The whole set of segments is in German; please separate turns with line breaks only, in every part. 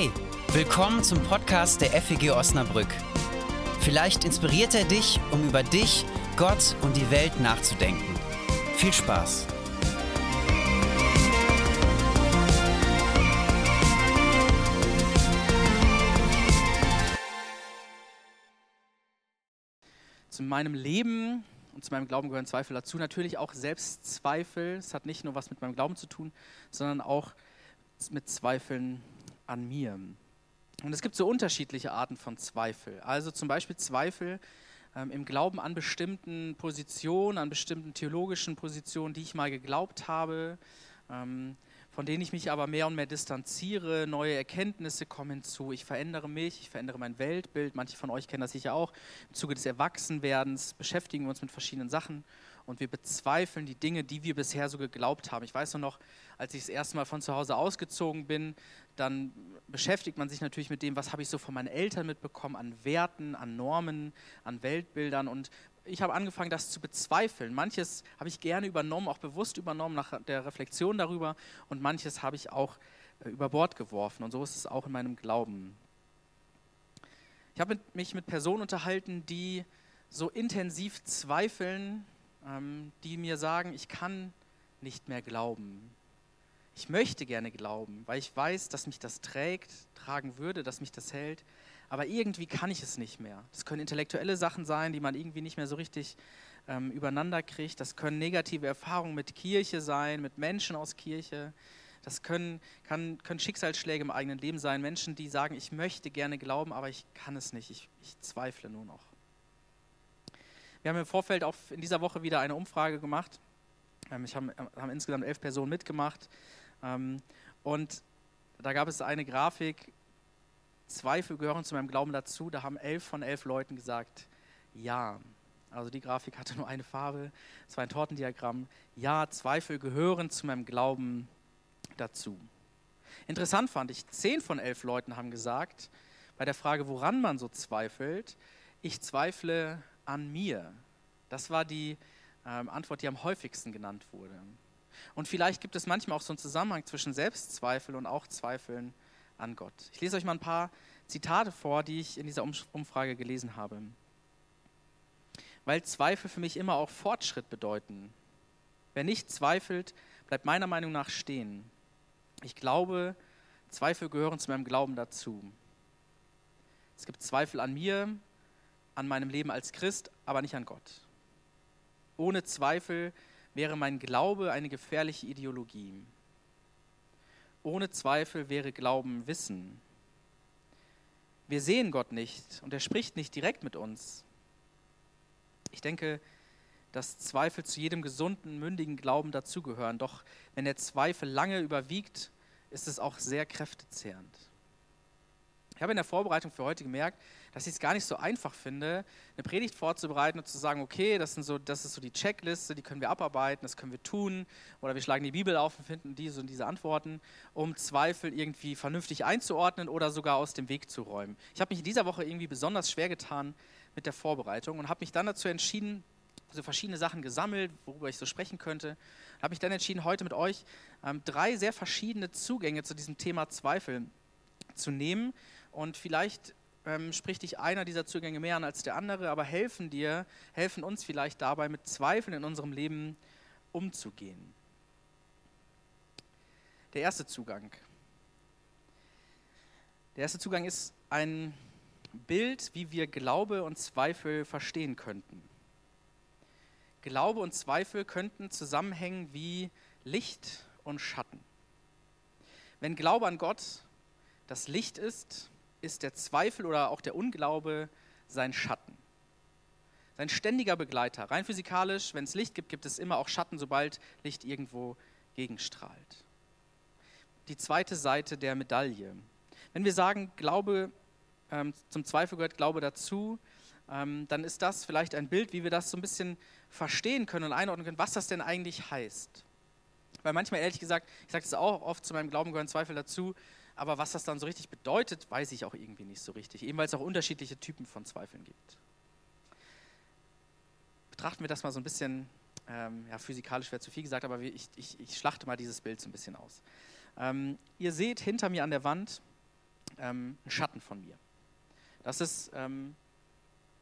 Hey, willkommen zum Podcast der FEG Osnabrück. Vielleicht inspiriert er dich, um über dich, Gott und die Welt nachzudenken. Viel Spaß!
Zu meinem Leben und zu meinem Glauben gehören Zweifel dazu. Natürlich auch Selbstzweifel. Es hat nicht nur was mit meinem Glauben zu tun, sondern auch mit Zweifeln an mir. Und es gibt so unterschiedliche Arten von Zweifel. Also zum Beispiel Zweifel ähm, im Glauben an bestimmten Positionen, an bestimmten theologischen Positionen, die ich mal geglaubt habe, ähm, von denen ich mich aber mehr und mehr distanziere. Neue Erkenntnisse kommen hinzu. Ich verändere mich, ich verändere mein Weltbild. Manche von euch kennen das sicher auch. Im Zuge des Erwachsenwerdens beschäftigen wir uns mit verschiedenen Sachen und wir bezweifeln die Dinge, die wir bisher so geglaubt haben. Ich weiß nur noch, als ich das erste Mal von zu Hause ausgezogen bin, dann beschäftigt man sich natürlich mit dem, was habe ich so von meinen Eltern mitbekommen, an Werten, an Normen, an Weltbildern. Und ich habe angefangen, das zu bezweifeln. Manches habe ich gerne übernommen, auch bewusst übernommen nach der Reflexion darüber. Und manches habe ich auch äh, über Bord geworfen. Und so ist es auch in meinem Glauben. Ich habe mich mit Personen unterhalten, die so intensiv zweifeln, die mir sagen, ich kann nicht mehr glauben. Ich möchte gerne glauben, weil ich weiß, dass mich das trägt, tragen würde, dass mich das hält. Aber irgendwie kann ich es nicht mehr. Das können intellektuelle Sachen sein, die man irgendwie nicht mehr so richtig ähm, übereinander kriegt. Das können negative Erfahrungen mit Kirche sein, mit Menschen aus Kirche. Das können, kann, können Schicksalsschläge im eigenen Leben sein. Menschen, die sagen, ich möchte gerne glauben, aber ich kann es nicht. Ich, ich zweifle nur noch. Wir haben im Vorfeld auch in dieser Woche wieder eine Umfrage gemacht. Ähm, ich habe, haben insgesamt elf Personen mitgemacht. Ähm, und da gab es eine Grafik, Zweifel gehören zu meinem Glauben dazu. Da haben elf von elf Leuten gesagt, ja. Also die Grafik hatte nur eine Farbe, es war ein Tortendiagramm. Ja, Zweifel gehören zu meinem Glauben dazu. Interessant fand ich, zehn von elf Leuten haben gesagt, bei der Frage, woran man so zweifelt, ich zweifle an mir. Das war die ähm, Antwort, die am häufigsten genannt wurde. Und vielleicht gibt es manchmal auch so einen Zusammenhang zwischen Selbstzweifel und auch Zweifeln an Gott. Ich lese euch mal ein paar Zitate vor, die ich in dieser Umfrage gelesen habe. Weil Zweifel für mich immer auch Fortschritt bedeuten. Wer nicht zweifelt, bleibt meiner Meinung nach stehen. Ich glaube, Zweifel gehören zu meinem Glauben dazu. Es gibt Zweifel an mir, an meinem Leben als Christ, aber nicht an Gott. Ohne Zweifel wäre mein Glaube eine gefährliche Ideologie. Ohne Zweifel wäre Glauben Wissen. Wir sehen Gott nicht und er spricht nicht direkt mit uns. Ich denke, dass Zweifel zu jedem gesunden, mündigen Glauben dazugehören. Doch wenn der Zweifel lange überwiegt, ist es auch sehr kräftezehrend. Ich habe in der Vorbereitung für heute gemerkt, dass ich es gar nicht so einfach finde, eine Predigt vorzubereiten und zu sagen, okay, das, sind so, das ist so die Checkliste, die können wir abarbeiten, das können wir tun. Oder wir schlagen die Bibel auf und finden diese und diese Antworten, um Zweifel irgendwie vernünftig einzuordnen oder sogar aus dem Weg zu räumen. Ich habe mich in dieser Woche irgendwie besonders schwer getan mit der Vorbereitung und habe mich dann dazu entschieden, so verschiedene Sachen gesammelt, worüber ich so sprechen könnte. Habe mich dann entschieden, heute mit euch ähm, drei sehr verschiedene Zugänge zu diesem Thema Zweifel zu nehmen. Und vielleicht ähm, spricht dich einer dieser Zugänge mehr an als der andere, aber helfen dir, helfen uns vielleicht dabei, mit Zweifeln in unserem Leben umzugehen. Der erste Zugang. Der erste Zugang ist ein Bild, wie wir Glaube und Zweifel verstehen könnten. Glaube und Zweifel könnten zusammenhängen wie Licht und Schatten. Wenn Glaube an Gott das Licht ist, ist der Zweifel oder auch der Unglaube sein Schatten. Sein ständiger Begleiter. Rein physikalisch, wenn es Licht gibt, gibt es immer auch Schatten, sobald Licht irgendwo gegenstrahlt. Die zweite Seite der Medaille. Wenn wir sagen, Glaube, ähm, zum Zweifel gehört Glaube dazu, ähm, dann ist das vielleicht ein Bild, wie wir das so ein bisschen verstehen können und einordnen können, was das denn eigentlich heißt. Weil manchmal, ehrlich gesagt, ich sage es auch oft, zu meinem Glauben gehören Zweifel dazu, aber was das dann so richtig bedeutet, weiß ich auch irgendwie nicht so richtig, eben weil es auch unterschiedliche Typen von Zweifeln gibt. Betrachten wir das mal so ein bisschen, ähm, ja, physikalisch wäre zu viel gesagt, aber ich, ich, ich, schlachte mal dieses Bild so ein bisschen aus. Ähm, ihr seht hinter mir an der Wand ähm, ein Schatten von mir. Das ist ähm,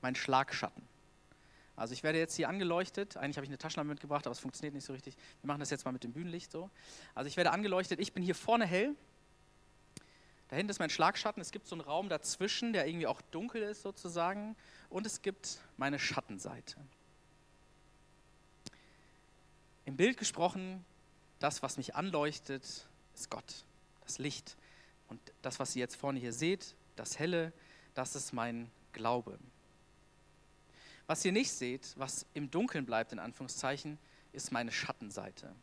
mein Schlagschatten. Also ich werde jetzt hier angeleuchtet. Eigentlich habe ich eine Taschenlampe mitgebracht, aber es funktioniert nicht so richtig. Wir machen das jetzt mal mit dem Bühnenlicht so. Also ich werde angeleuchtet. Ich bin hier vorne hell. Dahinter ist mein Schlagschatten. Es gibt so einen Raum dazwischen, der irgendwie auch dunkel ist sozusagen. Und es gibt meine Schattenseite. Im Bild gesprochen, das, was mich anleuchtet, ist Gott, das Licht. Und das, was ihr jetzt vorne hier seht, das Helle, das ist mein Glaube. Was ihr nicht seht, was im Dunkeln bleibt, in Anführungszeichen, ist meine Schattenseite.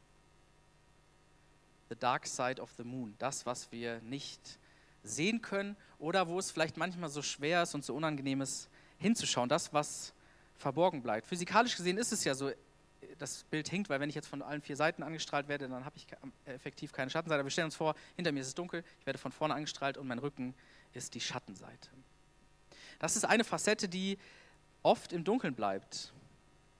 The dark side of the moon. Das, was wir nicht sehen können oder wo es vielleicht manchmal so schwer ist und so unangenehm ist, hinzuschauen. Das, was verborgen bleibt. Physikalisch gesehen ist es ja so, das Bild hinkt, weil wenn ich jetzt von allen vier Seiten angestrahlt werde, dann habe ich effektiv keine Schattenseite. Aber wir stellen uns vor, hinter mir ist es dunkel, ich werde von vorne angestrahlt und mein Rücken ist die Schattenseite. Das ist eine Facette, die oft im Dunkeln bleibt.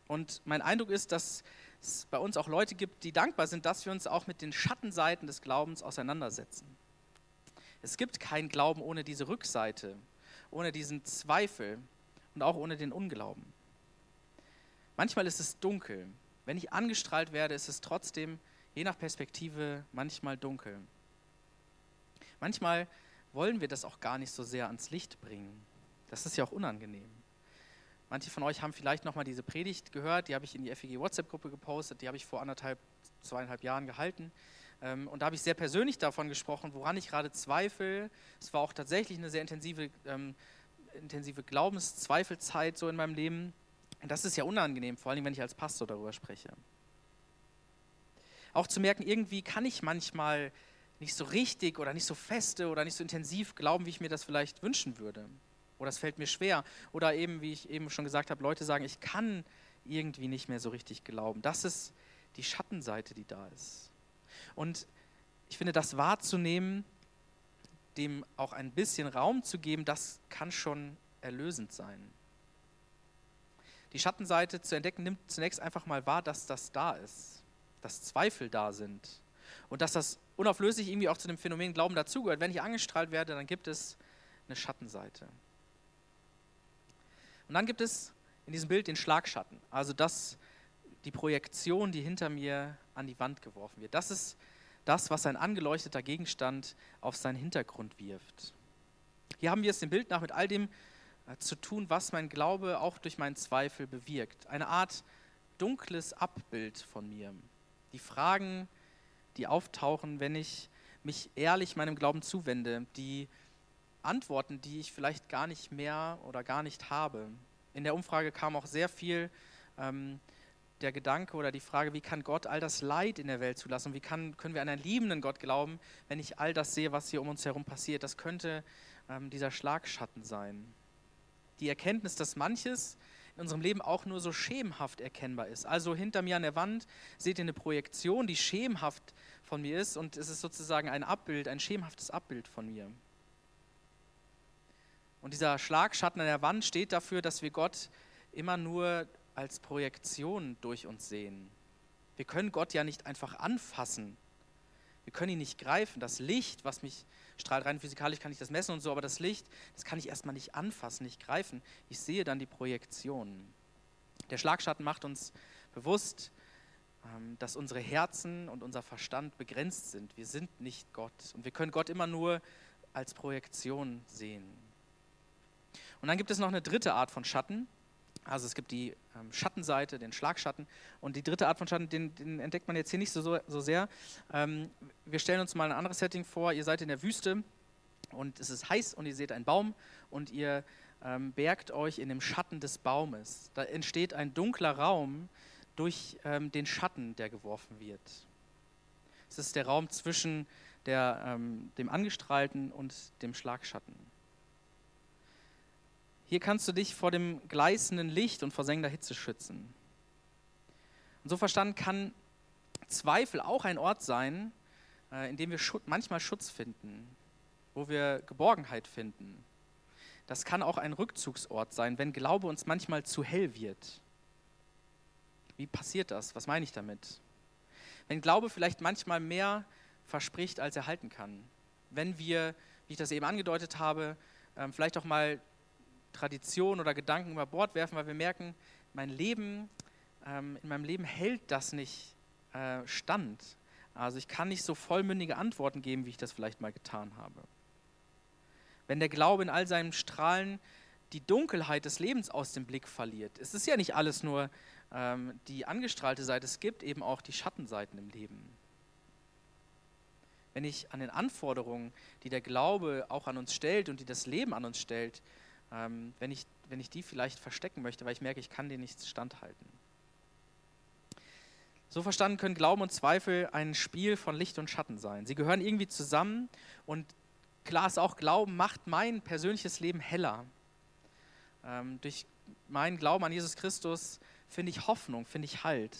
Und mein Eindruck ist, dass es bei uns auch Leute gibt, die dankbar sind, dass wir uns auch mit den Schattenseiten des Glaubens auseinandersetzen. Es gibt keinen Glauben ohne diese Rückseite, ohne diesen Zweifel und auch ohne den Unglauben. Manchmal ist es dunkel. Wenn ich angestrahlt werde, ist es trotzdem, je nach Perspektive, manchmal dunkel. Manchmal wollen wir das auch gar nicht so sehr ans Licht bringen. Das ist ja auch unangenehm. Manche von euch haben vielleicht noch mal diese Predigt gehört, die habe ich in die FEG WhatsApp-Gruppe gepostet, die habe ich vor anderthalb, zweieinhalb Jahren gehalten. Ähm, und da habe ich sehr persönlich davon gesprochen, woran ich gerade zweifle. Es war auch tatsächlich eine sehr intensive, ähm, intensive Glaubenszweifelzeit so in meinem Leben. Und das ist ja unangenehm, vor allem wenn ich als Pastor darüber spreche. Auch zu merken, irgendwie kann ich manchmal nicht so richtig oder nicht so feste oder nicht so intensiv glauben, wie ich mir das vielleicht wünschen würde. Oder es fällt mir schwer. Oder eben, wie ich eben schon gesagt habe, Leute sagen, ich kann irgendwie nicht mehr so richtig glauben. Das ist die Schattenseite, die da ist. Und ich finde, das wahrzunehmen, dem auch ein bisschen Raum zu geben, das kann schon erlösend sein. Die Schattenseite zu entdecken nimmt zunächst einfach mal wahr, dass das da ist, dass Zweifel da sind und dass das unauflöslich irgendwie auch zu dem Phänomen Glauben dazugehört. Wenn ich angestrahlt werde, dann gibt es eine Schattenseite. Und dann gibt es in diesem Bild den Schlagschatten, also das, die Projektion, die hinter mir an die Wand geworfen wird. Das ist das, was ein angeleuchteter Gegenstand auf seinen Hintergrund wirft. Hier haben wir es dem Bild nach mit all dem äh, zu tun, was mein Glaube auch durch meinen Zweifel bewirkt. Eine Art dunkles Abbild von mir. Die Fragen, die auftauchen, wenn ich mich ehrlich meinem Glauben zuwende, die Antworten, die ich vielleicht gar nicht mehr oder gar nicht habe. In der Umfrage kam auch sehr viel ähm, der Gedanke oder die Frage, wie kann Gott all das Leid in der Welt zulassen? Wie kann, können wir an einen liebenden Gott glauben, wenn ich all das sehe, was hier um uns herum passiert? Das könnte ähm, dieser Schlagschatten sein. Die Erkenntnis, dass manches in unserem Leben auch nur so schemenhaft erkennbar ist. Also hinter mir an der Wand seht ihr eine Projektion, die schemenhaft von mir ist und es ist sozusagen ein Abbild, ein schemenhaftes Abbild von mir. Und dieser Schlagschatten an der Wand steht dafür, dass wir Gott immer nur als Projektion durch uns sehen. Wir können Gott ja nicht einfach anfassen. Wir können ihn nicht greifen. Das Licht, was mich strahlt, rein physikalisch kann ich das messen und so, aber das Licht, das kann ich erstmal nicht anfassen, nicht greifen. Ich sehe dann die Projektion. Der Schlagschatten macht uns bewusst, ähm, dass unsere Herzen und unser Verstand begrenzt sind. Wir sind nicht Gott und wir können Gott immer nur als Projektion sehen. Und dann gibt es noch eine dritte Art von Schatten. Also es gibt die ähm, Schattenseite, den Schlagschatten. Und die dritte Art von Schatten, den, den entdeckt man jetzt hier nicht so, so sehr. Ähm, wir stellen uns mal ein anderes Setting vor. Ihr seid in der Wüste und es ist heiß und ihr seht einen Baum und ihr ähm, bergt euch in dem Schatten des Baumes. Da entsteht ein dunkler Raum durch ähm, den Schatten, der geworfen wird. Es ist der Raum zwischen der, ähm, dem Angestrahlten und dem Schlagschatten. Hier kannst du dich vor dem gleißenden Licht und vor sengender Hitze schützen. Und so verstanden kann Zweifel auch ein Ort sein, äh, in dem wir manchmal Schutz finden, wo wir Geborgenheit finden. Das kann auch ein Rückzugsort sein, wenn Glaube uns manchmal zu hell wird. Wie passiert das? Was meine ich damit? Wenn Glaube vielleicht manchmal mehr verspricht, als er halten kann. Wenn wir wie ich das eben angedeutet habe, ähm, vielleicht auch mal Tradition oder Gedanken über Bord werfen, weil wir merken, mein Leben, ähm, in meinem Leben hält das nicht äh, stand. Also ich kann nicht so vollmündige Antworten geben, wie ich das vielleicht mal getan habe. Wenn der Glaube in all seinen Strahlen die Dunkelheit des Lebens aus dem Blick verliert. Es ist ja nicht alles nur ähm, die angestrahlte Seite, es gibt eben auch die Schattenseiten im Leben. Wenn ich an den Anforderungen, die der Glaube auch an uns stellt und die das Leben an uns stellt, ähm, wenn, ich, wenn ich die vielleicht verstecken möchte, weil ich merke, ich kann denen nicht standhalten. So verstanden können Glauben und Zweifel ein Spiel von Licht und Schatten sein. Sie gehören irgendwie zusammen und klar ist auch, Glauben macht mein persönliches Leben heller. Ähm, durch meinen Glauben an Jesus Christus finde ich Hoffnung, finde ich Halt.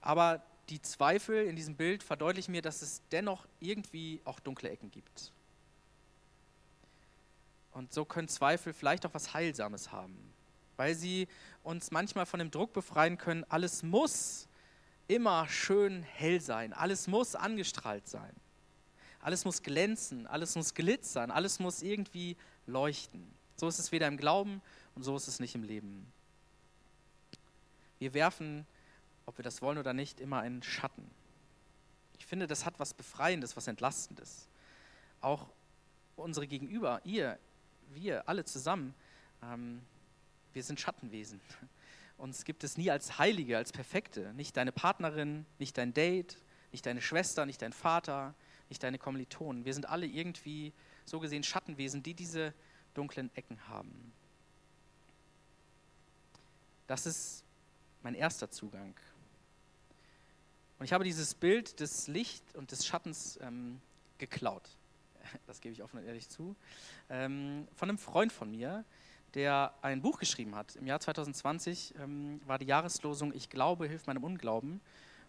Aber die Zweifel in diesem Bild verdeutlichen mir, dass es dennoch irgendwie auch dunkle Ecken gibt. Und so können Zweifel vielleicht auch was Heilsames haben, weil sie uns manchmal von dem Druck befreien können, alles muss immer schön hell sein, alles muss angestrahlt sein, alles muss glänzen, alles muss glitzern, alles muss irgendwie leuchten. So ist es weder im Glauben und so ist es nicht im Leben. Wir werfen, ob wir das wollen oder nicht, immer einen Schatten. Ich finde, das hat was Befreiendes, was Entlastendes. Auch unsere Gegenüber, ihr, wir alle zusammen, ähm, wir sind Schattenwesen. Uns gibt es nie als Heilige, als Perfekte. Nicht deine Partnerin, nicht dein Date, nicht deine Schwester, nicht dein Vater, nicht deine Kommilitonen. Wir sind alle irgendwie so gesehen Schattenwesen, die diese dunklen Ecken haben. Das ist mein erster Zugang. Und ich habe dieses Bild des Licht und des Schattens ähm, geklaut. Das gebe ich offen und ehrlich zu. Ähm, von einem Freund von mir, der ein Buch geschrieben hat. Im Jahr 2020 ähm, war die Jahreslosung Ich glaube, hilf meinem Unglauben.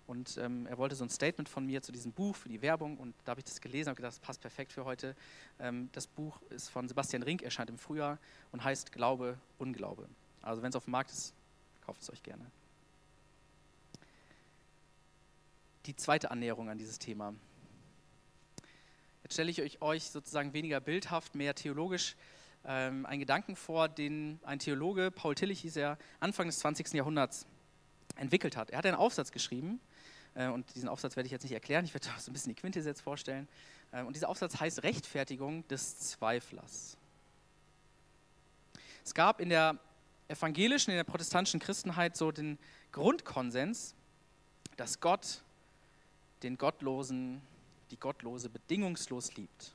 Und ähm, er wollte so ein Statement von mir zu diesem Buch für die Werbung. Und da habe ich das gelesen und gedacht, das passt perfekt für heute. Ähm, das Buch ist von Sebastian Rink, erscheint im Frühjahr und heißt Glaube, Unglaube. Also wenn es auf dem Markt ist, kauft es euch gerne. Die zweite Annäherung an dieses Thema. Jetzt stelle ich euch sozusagen weniger bildhaft, mehr theologisch ähm, einen Gedanken vor, den ein Theologe, Paul Tillich hieß er, Anfang des 20. Jahrhunderts entwickelt hat. Er hat einen Aufsatz geschrieben, äh, und diesen Aufsatz werde ich jetzt nicht erklären, ich werde so ein bisschen die Quintessenz vorstellen. Äh, und dieser Aufsatz heißt Rechtfertigung des Zweiflers. Es gab in der evangelischen, in der protestantischen Christenheit so den Grundkonsens, dass Gott den Gottlosen, die Gottlose bedingungslos liebt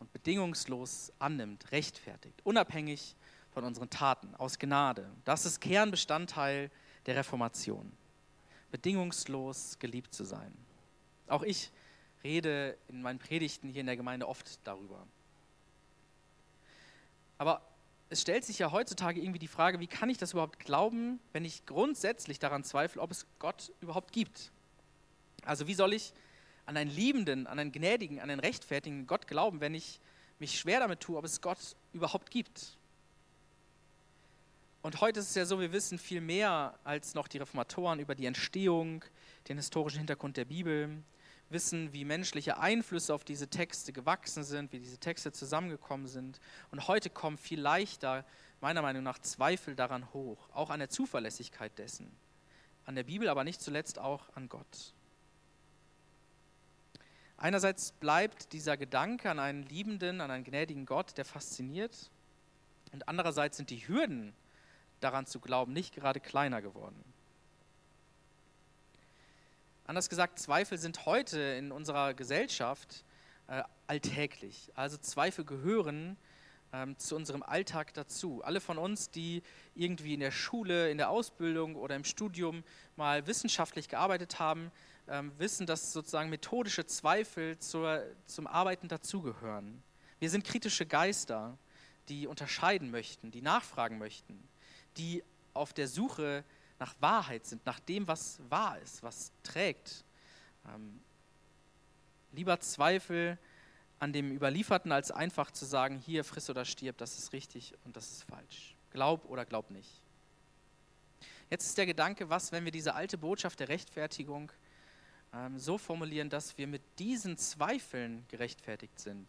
und bedingungslos annimmt, rechtfertigt, unabhängig von unseren Taten, aus Gnade. Das ist Kernbestandteil der Reformation. Bedingungslos geliebt zu sein. Auch ich rede in meinen Predigten hier in der Gemeinde oft darüber. Aber es stellt sich ja heutzutage irgendwie die Frage, wie kann ich das überhaupt glauben, wenn ich grundsätzlich daran zweifle, ob es Gott überhaupt gibt? Also wie soll ich an einen liebenden, an einen gnädigen, an einen rechtfertigen Gott glauben, wenn ich mich schwer damit tue, ob es Gott überhaupt gibt. Und heute ist es ja so, wir wissen viel mehr als noch die Reformatoren über die Entstehung, den historischen Hintergrund der Bibel, wissen, wie menschliche Einflüsse auf diese Texte gewachsen sind, wie diese Texte zusammengekommen sind. Und heute kommen viel leichter, meiner Meinung nach, Zweifel daran hoch, auch an der Zuverlässigkeit dessen. An der Bibel, aber nicht zuletzt auch an Gott. Einerseits bleibt dieser Gedanke an einen liebenden, an einen gnädigen Gott, der fasziniert. Und andererseits sind die Hürden daran zu glauben nicht gerade kleiner geworden. Anders gesagt, Zweifel sind heute in unserer Gesellschaft äh, alltäglich. Also Zweifel gehören ähm, zu unserem Alltag dazu. Alle von uns, die irgendwie in der Schule, in der Ausbildung oder im Studium mal wissenschaftlich gearbeitet haben, ähm, wissen, dass sozusagen methodische Zweifel zur, zum Arbeiten dazugehören. Wir sind kritische Geister, die unterscheiden möchten, die nachfragen möchten, die auf der Suche nach Wahrheit sind, nach dem, was wahr ist, was trägt. Ähm, lieber Zweifel an dem Überlieferten, als einfach zu sagen, hier friss oder stirb, das ist richtig und das ist falsch. Glaub oder glaub nicht. Jetzt ist der Gedanke, was, wenn wir diese alte Botschaft der Rechtfertigung ähm, so formulieren, dass wir mit diesen Zweifeln gerechtfertigt sind.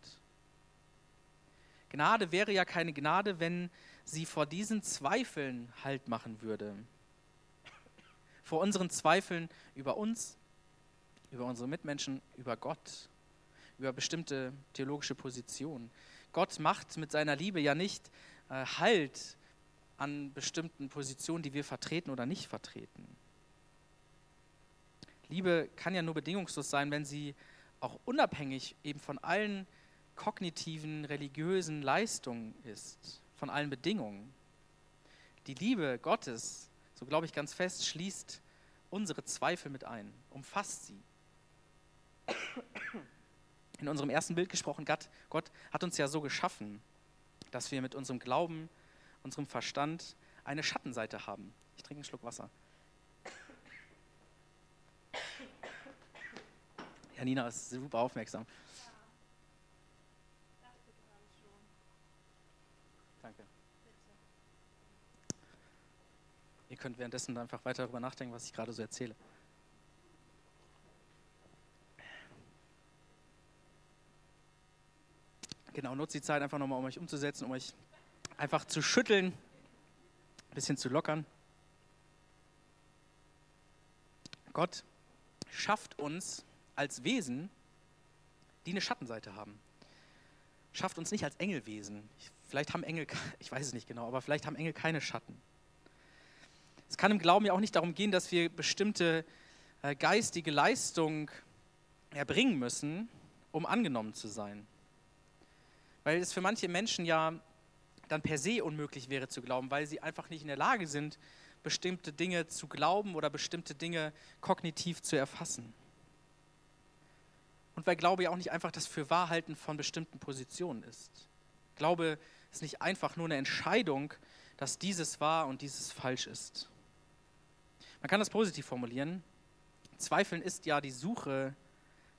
Gnade wäre ja keine Gnade, wenn sie vor diesen Zweifeln Halt machen würde. Vor unseren Zweifeln über uns, über unsere Mitmenschen, über Gott, über bestimmte theologische Positionen. Gott macht mit seiner Liebe ja nicht äh, Halt an bestimmten Positionen, die wir vertreten oder nicht vertreten. Liebe kann ja nur bedingungslos sein, wenn sie auch unabhängig eben von allen kognitiven, religiösen Leistungen ist, von allen Bedingungen. Die Liebe Gottes, so glaube ich ganz fest, schließt unsere Zweifel mit ein, umfasst sie. In unserem ersten Bild gesprochen, Gott, Gott hat uns ja so geschaffen, dass wir mit unserem Glauben, unserem Verstand eine Schattenseite haben. Ich trinke einen Schluck Wasser. Janina ist super aufmerksam. Danke. Ihr könnt währenddessen einfach weiter darüber nachdenken, was ich gerade so erzähle. Genau, nutzt die Zeit einfach nochmal, um euch umzusetzen, um euch einfach zu schütteln, ein bisschen zu lockern. Gott schafft uns als Wesen, die eine Schattenseite haben. Schafft uns nicht als Engelwesen. Vielleicht haben Engel, ich weiß es nicht genau, aber vielleicht haben Engel keine Schatten. Es kann im Glauben ja auch nicht darum gehen, dass wir bestimmte äh, geistige Leistung erbringen müssen, um angenommen zu sein. Weil es für manche Menschen ja dann per se unmöglich wäre zu glauben, weil sie einfach nicht in der Lage sind, bestimmte Dinge zu glauben oder bestimmte Dinge kognitiv zu erfassen. Und weil Glaube ja auch nicht einfach das Fürwahrhalten von bestimmten Positionen ist. Glaube ist nicht einfach nur eine Entscheidung, dass dieses wahr und dieses falsch ist. Man kann das positiv formulieren. Zweifeln ist ja die Suche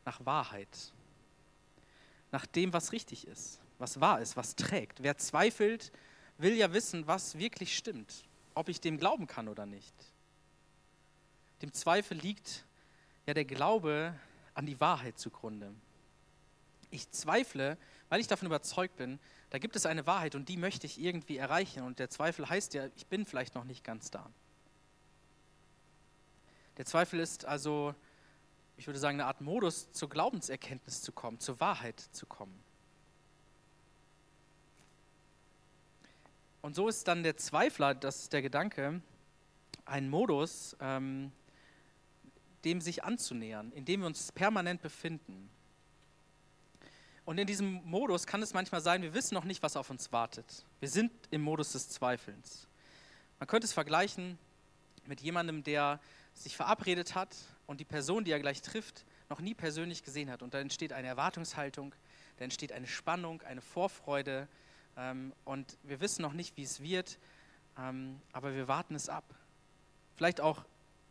nach Wahrheit, nach dem, was richtig ist, was wahr ist, was trägt. Wer zweifelt, will ja wissen, was wirklich stimmt, ob ich dem glauben kann oder nicht. Dem Zweifel liegt ja der Glaube an die Wahrheit zugrunde. Ich zweifle, weil ich davon überzeugt bin, da gibt es eine Wahrheit und die möchte ich irgendwie erreichen. Und der Zweifel heißt ja, ich bin vielleicht noch nicht ganz da. Der Zweifel ist also, ich würde sagen, eine Art Modus, zur Glaubenserkenntnis zu kommen, zur Wahrheit zu kommen. Und so ist dann der Zweifler, das ist der Gedanke, ein Modus, ähm, dem sich anzunähern, in dem wir uns permanent befinden. Und in diesem Modus kann es manchmal sein, wir wissen noch nicht, was auf uns wartet. Wir sind im Modus des Zweifelns. Man könnte es vergleichen mit jemandem, der sich verabredet hat und die Person, die er gleich trifft, noch nie persönlich gesehen hat. Und da entsteht eine Erwartungshaltung, da entsteht eine Spannung, eine Vorfreude. Ähm, und wir wissen noch nicht, wie es wird, ähm, aber wir warten es ab. Vielleicht auch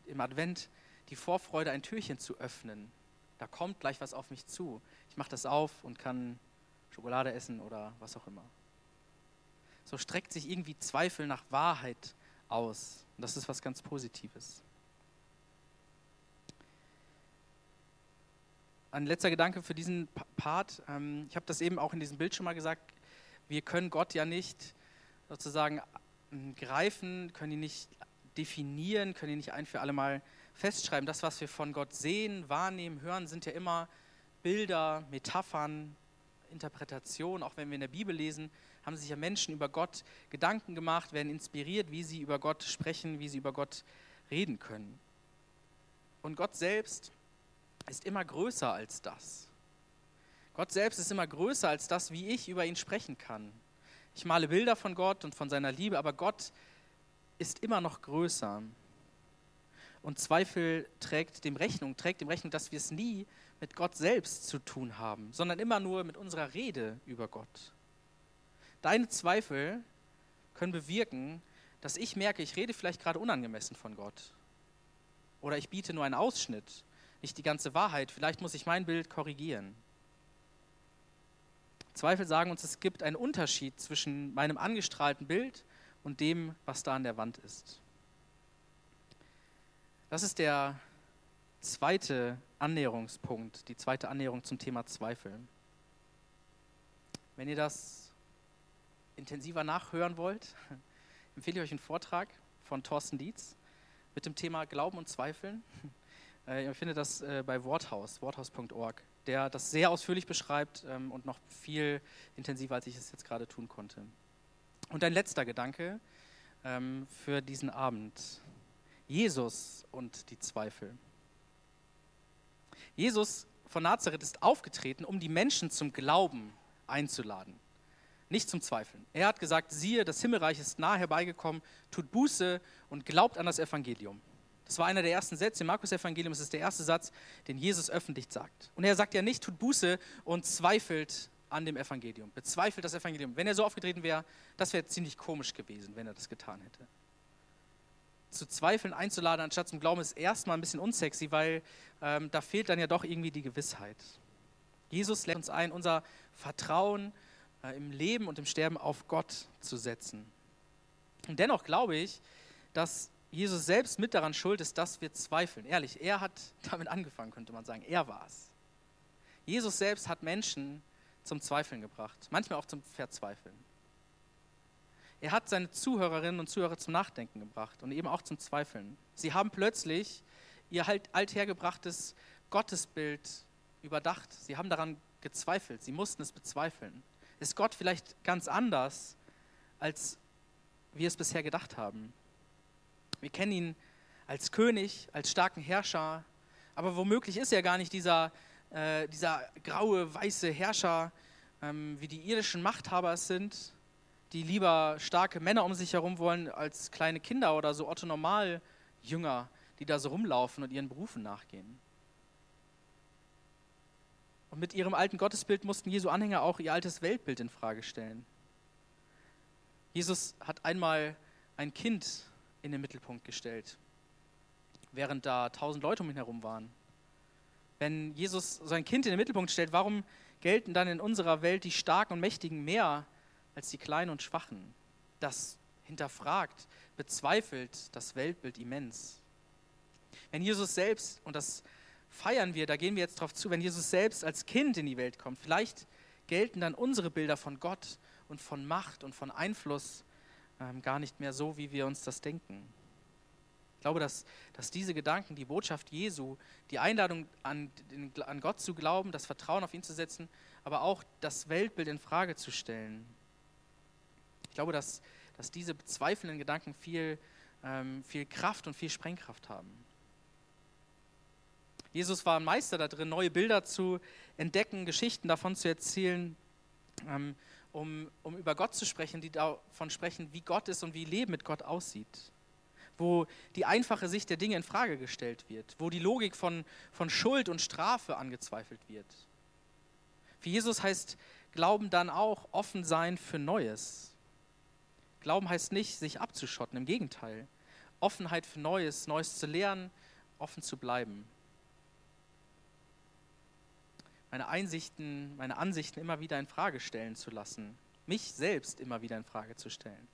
im Advent die Vorfreude, ein Türchen zu öffnen. Da kommt gleich was auf mich zu. Ich mache das auf und kann Schokolade essen oder was auch immer. So streckt sich irgendwie Zweifel nach Wahrheit aus. Und das ist was ganz Positives. Ein letzter Gedanke für diesen Part. Ähm, ich habe das eben auch in diesem Bild schon mal gesagt. Wir können Gott ja nicht sozusagen ähm, greifen, können ihn nicht definieren, können ihn nicht ein für alle Mal festschreiben. Das, was wir von Gott sehen, wahrnehmen, hören, sind ja immer Bilder, Metaphern, Interpretationen. Auch wenn wir in der Bibel lesen, haben sich ja Menschen über Gott Gedanken gemacht, werden inspiriert, wie sie über Gott sprechen, wie sie über Gott reden können. Und Gott selbst ist immer größer als das. Gott selbst ist immer größer als das, wie ich über ihn sprechen kann. Ich male Bilder von Gott und von seiner Liebe, aber Gott ist immer noch größer. Und Zweifel trägt dem Rechnung, trägt dem Rechnung, dass wir es nie mit Gott selbst zu tun haben, sondern immer nur mit unserer Rede über Gott. Deine Zweifel können bewirken, dass ich merke, ich rede vielleicht gerade unangemessen von Gott. Oder ich biete nur einen Ausschnitt, nicht die ganze Wahrheit. Vielleicht muss ich mein Bild korrigieren. Zweifel sagen uns, es gibt einen Unterschied zwischen meinem angestrahlten Bild und dem, was da an der Wand ist. Das ist der zweite Annäherungspunkt, die zweite Annäherung zum Thema Zweifel. Wenn ihr das intensiver nachhören wollt, empfehle ich euch einen Vortrag von Thorsten Dietz mit dem Thema Glauben und Zweifeln. Äh, ihr findet das äh, bei Worthaus, worthaus.org, der das sehr ausführlich beschreibt ähm, und noch viel intensiver, als ich es jetzt gerade tun konnte. Und ein letzter Gedanke ähm, für diesen Abend. Jesus und die Zweifel. Jesus von Nazareth ist aufgetreten, um die Menschen zum Glauben einzuladen, nicht zum Zweifeln. Er hat gesagt, siehe, das Himmelreich ist nahe herbeigekommen, tut Buße und glaubt an das Evangelium. Das war einer der ersten Sätze im Markus-Evangelium. Es ist der erste Satz, den Jesus öffentlich sagt. Und er sagt ja nicht, tut Buße und zweifelt an dem Evangelium, bezweifelt das Evangelium. Wenn er so aufgetreten wäre, das wäre ziemlich komisch gewesen, wenn er das getan hätte. Zu zweifeln einzuladen anstatt zum Glauben ist erstmal ein bisschen unsexy, weil ähm, da fehlt dann ja doch irgendwie die Gewissheit. Jesus lädt uns ein, unser Vertrauen äh, im Leben und im Sterben auf Gott zu setzen. Und dennoch glaube ich, dass Jesus selbst mit daran schuld ist, dass wir zweifeln. Ehrlich, er hat damit angefangen, könnte man sagen. Er war es. Jesus selbst hat Menschen zum Zweifeln gebracht, manchmal auch zum Verzweifeln. Er hat seine Zuhörerinnen und Zuhörer zum Nachdenken gebracht und eben auch zum Zweifeln. Sie haben plötzlich ihr halt althergebrachtes Gottesbild überdacht. Sie haben daran gezweifelt. Sie mussten es bezweifeln. Ist Gott vielleicht ganz anders, als wir es bisher gedacht haben? Wir kennen ihn als König, als starken Herrscher, aber womöglich ist er gar nicht dieser äh, dieser graue, weiße Herrscher, ähm, wie die irdischen Machthaber es sind, die lieber starke Männer um sich herum wollen als kleine Kinder oder so Otto Normal-Jünger, die da so rumlaufen und ihren Berufen nachgehen. Und mit ihrem alten Gottesbild mussten Jesu Anhänger auch ihr altes Weltbild in Frage stellen. Jesus hat einmal ein Kind in den Mittelpunkt gestellt, während da tausend Leute um ihn herum waren wenn Jesus sein Kind in den Mittelpunkt stellt, warum gelten dann in unserer Welt die Starken und Mächtigen mehr als die Kleinen und Schwachen? Das hinterfragt, bezweifelt das Weltbild immens. Wenn Jesus selbst, und das feiern wir, da gehen wir jetzt drauf zu, wenn Jesus selbst als Kind in die Welt kommt, vielleicht gelten dann unsere Bilder von Gott und von Macht und von Einfluss ähm, gar nicht mehr so, wie wir uns das denken glaube, dass, dass diese Gedanken, die Botschaft Jesu, die Einladung an, an Gott zu glauben, das Vertrauen auf ihn zu setzen, aber auch das Weltbild in Frage zu stellen. Ich glaube, dass, dass diese bezweifelnden Gedanken viel, ähm, viel Kraft und viel Sprengkraft haben. Jesus war ein Meister da drin, neue Bilder zu entdecken, Geschichten davon zu erzählen, ähm, um, um über Gott zu sprechen, die davon sprechen, wie Gott ist und wie Leben mit Gott aussieht wo die einfache Sicht der Dinge in Frage gestellt wird, wo die Logik von, von Schuld und Strafe angezweifelt wird. Für Jesus heißt Glauben dann auch offen sein für Neues. Glauben heißt nicht, sich abzuschotten, im Gegenteil. Offenheit für Neues, Neues zu lernen, offen zu bleiben. Meine Einsichten, meine Ansichten immer wieder in Frage stellen zu lassen, mich selbst immer wieder in Frage zu stellen.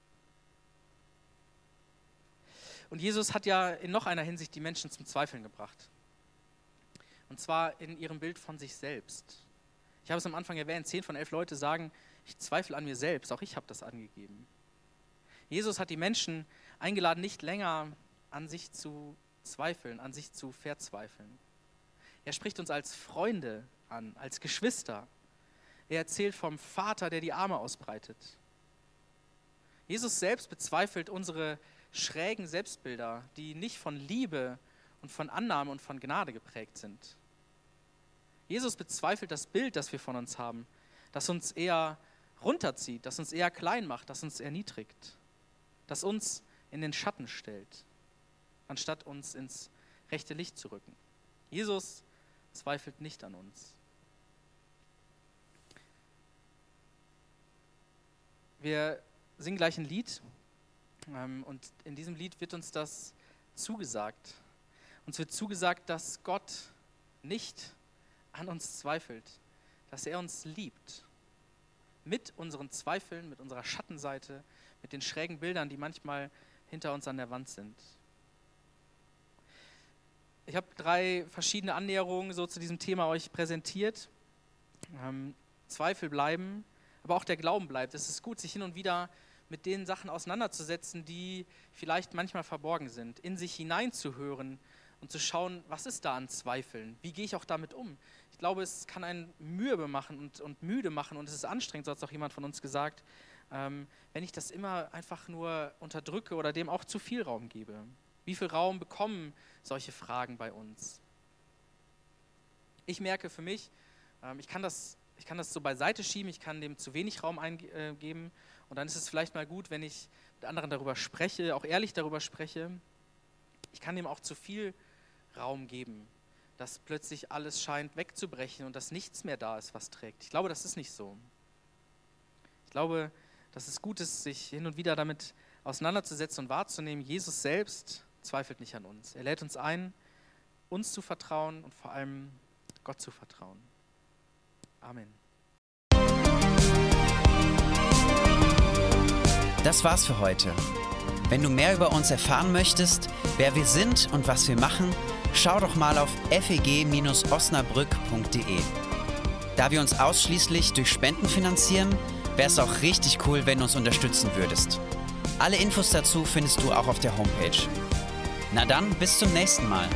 Und Jesus hat ja in noch einer Hinsicht die Menschen zum Zweifeln gebracht. Und zwar in ihrem Bild von sich selbst. Ich habe es am Anfang erwähnt, zehn von elf Leute sagen, ich zweifle an mir selbst, auch ich habe das angegeben. Jesus hat die Menschen eingeladen, nicht länger an sich zu zweifeln, an sich zu verzweifeln. Er spricht uns als Freunde an, als Geschwister. Er erzählt vom Vater, der die Arme ausbreitet. Jesus selbst bezweifelt unsere schrägen Selbstbilder, die nicht von Liebe und von Annahme und von Gnade geprägt sind. Jesus bezweifelt das Bild, das wir von uns haben, das uns eher runterzieht, das uns eher klein macht, das uns erniedrigt, das uns in den Schatten stellt, anstatt uns ins rechte Licht zu rücken. Jesus zweifelt nicht an uns. Wir singen gleich ein Lied. Ähm, und in diesem Lied wird uns das zugesagt. Uns wird zugesagt, dass Gott nicht an uns zweifelt, dass er uns liebt. Mit unseren Zweifeln, mit unserer Schattenseite, mit den schrägen Bildern, die manchmal hinter uns an der Wand sind. ich habe drei verschiedene Annäherungen so zu diesem Thema euch präsentiert. Ähm, Zweifel bleiben, aber auch der Glauben bleibt. Es ist gut, sich hin und wieder mit den Sachen auseinanderzusetzen, die vielleicht manchmal verborgen sind, in sich hineinzuhören und zu schauen, was ist da an Zweifeln? Wie gehe ich auch damit um? Ich glaube, es kann einen mürbe machen und, und müde machen und es ist anstrengend, so hat es auch jemand von uns gesagt, ähm, wenn ich das immer einfach nur unterdrücke oder dem auch zu viel Raum gebe. Wie viel Raum bekommen solche Fragen bei uns? Ich merke für mich, ähm, ich, kann das, ich kann das so beiseite schieben, ich kann dem zu wenig Raum eingeben äh, und dann ist es vielleicht mal gut, wenn ich mit anderen darüber spreche, auch ehrlich darüber spreche. Ich kann dem auch zu viel Raum geben, dass plötzlich alles scheint wegzubrechen und dass nichts mehr da ist, was trägt. Ich glaube, das ist nicht so. Ich glaube, dass es gut ist, sich hin und wieder damit auseinanderzusetzen und wahrzunehmen, Jesus selbst zweifelt nicht an uns. Er lädt uns ein, uns zu vertrauen und vor allem Gott zu vertrauen. Amen.
Das war's für heute. Wenn du mehr über uns erfahren möchtest, wer wir sind und was wir machen, schau doch mal auf feg-osnabrück.de. Da wir uns ausschließlich durch Spenden finanzieren, wäre es auch richtig cool, wenn du uns unterstützen würdest. Alle Infos dazu findest du auch auf der Homepage. Na dann, bis zum nächsten Mal.